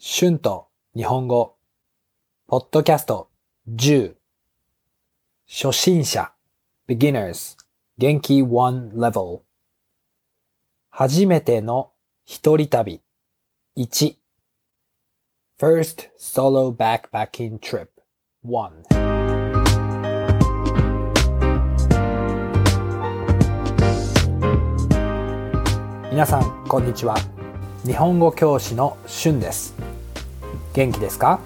春と日本語、ポッドキャスト10、初心者、beginners、元気。one level、初めての一人旅、1、first solo backpacking trip, 1皆さん、こんにちは。日本語教師のしゅんです。元気ですか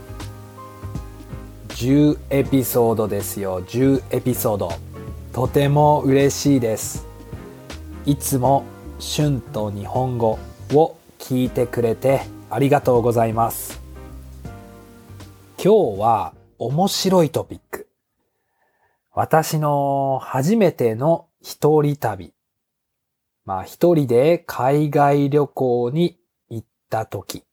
?10 エピソードですよ。10エピソード。とても嬉しいです。いつもしゅんと日本語を聞いてくれてありがとうございます。今日は面白いトピック。私の初めての一人旅まあ一人で海外旅行に行った時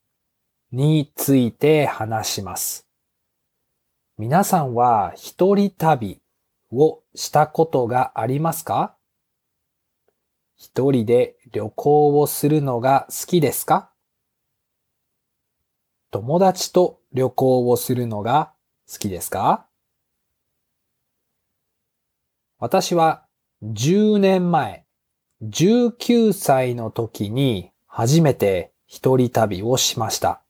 について話します。皆さんは一人旅をしたことがありますか？一人で旅行をするのが好きですか？友達と旅行をするのが好きですか？私は10年前19歳の時に初めて一人旅をしました。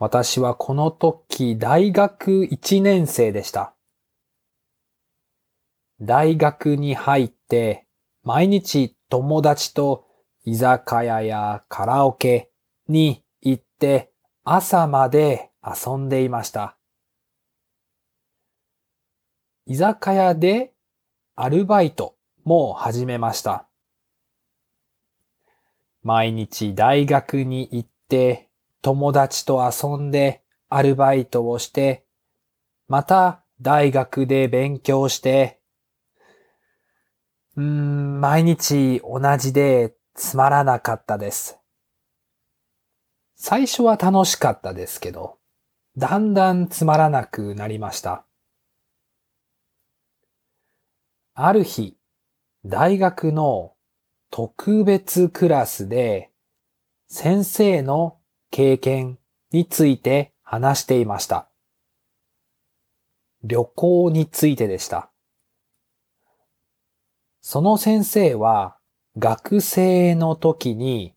私はこの時大学1年生でした。大学に入って毎日友達と居酒屋やカラオケに行って朝まで遊んでいました。居酒屋でアルバイトも始めました。毎日大学に行って友達と遊んでアルバイトをして、また大学で勉強して、うーん、毎日同じでつまらなかったです。最初は楽しかったですけど、だんだんつまらなくなりました。ある日、大学の特別クラスで先生の経験について話していました。旅行についてでした。その先生は学生の時に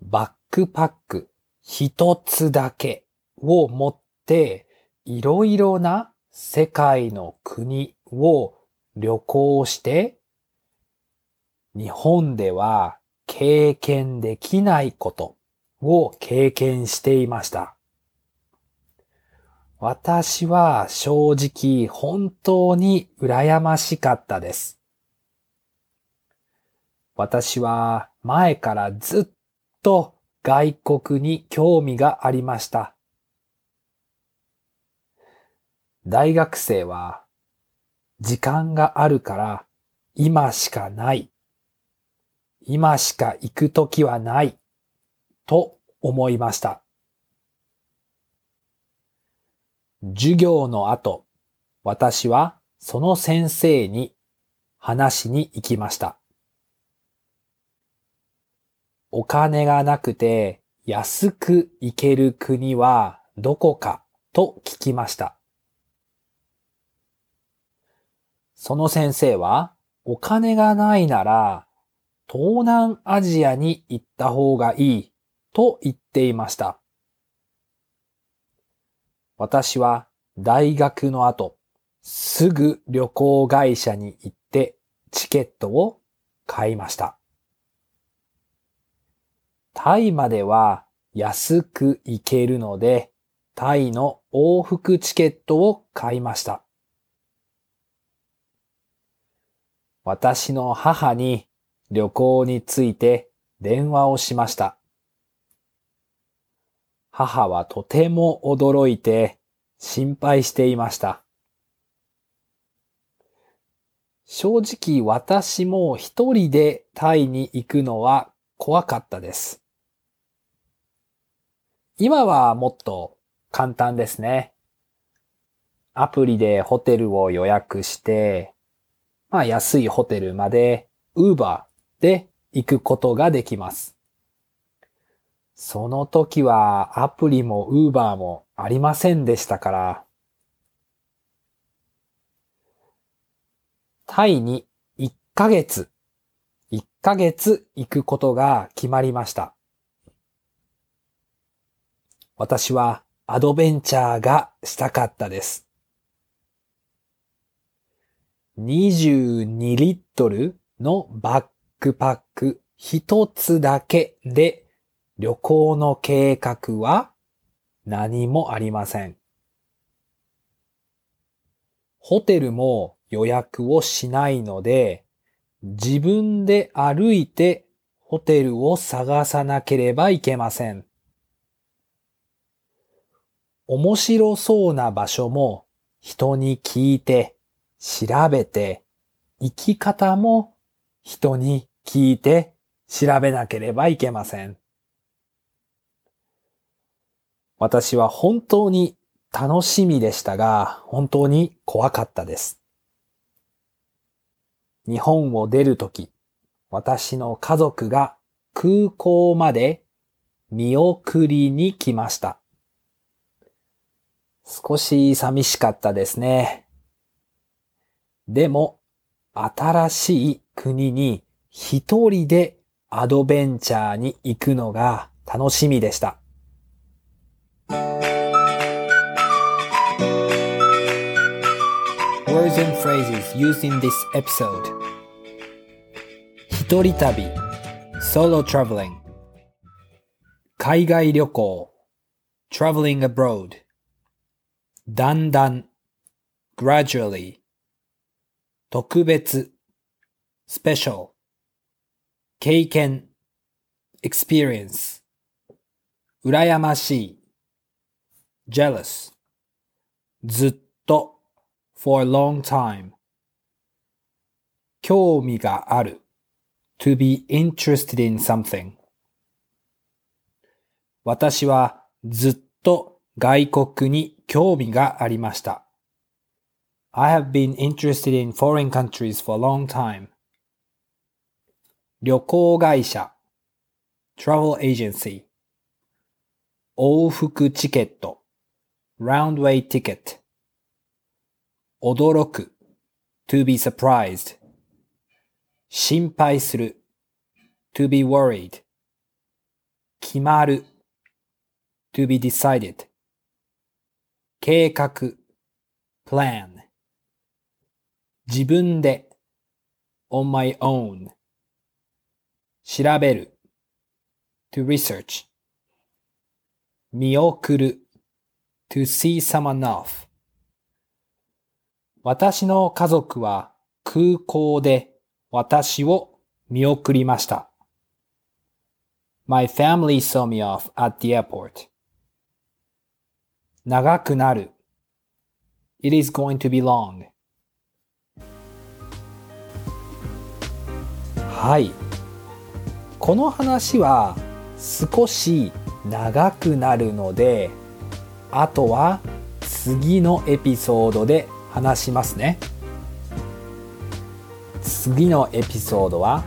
バックパック一つだけを持っていろいろな世界の国を旅行して日本では経験できないことを経験していました。私は正直本当に羨ましかったです。私は前からずっと外国に興味がありました。大学生は時間があるから今しかない今しか行くときはないと思いました。授業の後、私はその先生に話しに行きました。お金がなくて安く行ける国はどこかと聞きました。その先生はお金がないなら東南アジアに行った方がいいと言っていました。私は大学の後、すぐ旅行会社に行ってチケットを買いました。タイまでは安く行けるので、タイの往復チケットを買いました。私の母に旅行について電話をしました。母はとても驚いて心配していました。正直私も一人でタイに行くのは怖かったです。今はもっと簡単ですね。アプリでホテルを予約して、まあ安いホテルまで Uber で行くことができます。で行くことができます。その時はアプリもウーバーもありませんでしたから。タイに1ヶ月、1ヶ月行くことが決まりました。私はアドベンチャーがしたかったです。22リットルのバックパック一つだけで旅行の計画は何もありません。ホテルも予約をしないので、自分で歩いてホテルを探さなければいけません。面白そうな場所も人に聞いて、調べて、生き方も人に聞いて調べなければいけません。私は本当に楽しみでしたが、本当に怖かったです。日本を出るとき、私の家族が空港まで見送りに来ました。少し寂しかったですね。でも、新しい国に一人でアドベンチャーに行くのが楽しみでした。Words and phrases used in this episode 一人旅 Solo traveling 海外旅行 Traveling abroad だんだん gradually 特別 special 経験 experience 羨ましい jealous ずっと for a long time 興味がある to be interested in something 私はずっと外国に興味がありました。I have been interested in foreign countries for a long time. 旅行会社 travel agency 往復チケット round way ticket 驚く to be surprised 心配する to be worried 決まる to be decided 計画 plan 自分で on my own 調べる to research 見送る to see someone off 私の家族は空港で私を見送りました。My family saw me off at the airport. 長くなる It is going to be long. はい。この話は少し長くなるので、あとは次のエピソードで話しますね。次のエピソードは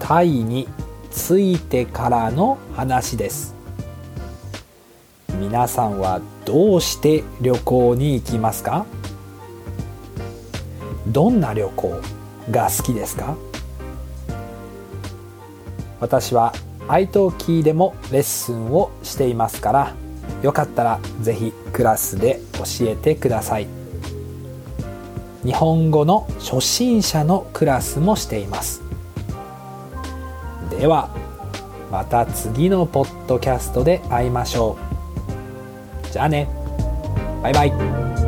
タイに着いてからの話です。皆さんはどうして旅行に行きますか？どんな旅行が好きですか？私は i t o k でもレッスンをしていますからよかったらぜひクラスで教えてください。日本語の初心者のクラスもしています。ではまた次のポッドキャストで会いましょう。じゃあね。バイバイ。